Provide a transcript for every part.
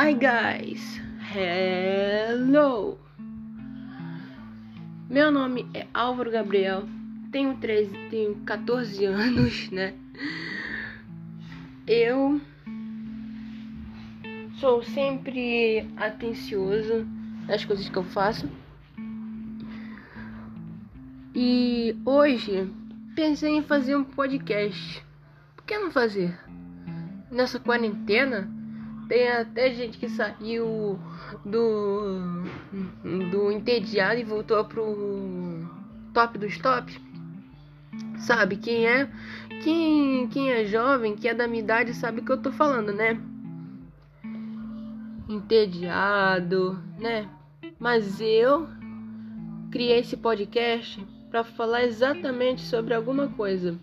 Hi guys, hello. Meu nome é Álvaro Gabriel, tenho 13, tenho 14 anos, né? Eu sou sempre atencioso nas coisas que eu faço. E hoje pensei em fazer um podcast. Por que não fazer? Nessa quarentena tem até gente que saiu do do entediado e voltou pro top dos tops. Sabe quem é? Quem, quem é jovem, que é da minha idade, sabe o que eu tô falando, né? Entediado, né? Mas eu criei esse podcast para falar exatamente sobre alguma coisa.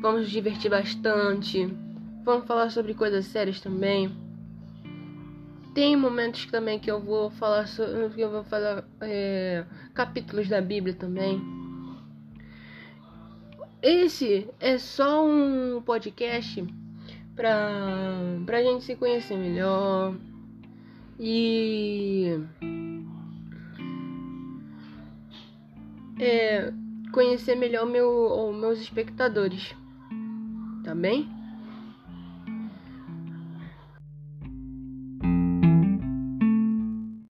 Vamos nos divertir bastante. Vamos falar sobre coisas sérias também. Tem momentos também que eu vou falar sobre, eu vou falar é, capítulos da Bíblia também. Esse é só um podcast para pra gente se conhecer melhor e é, conhecer melhor meu, meus espectadores. Tá bem?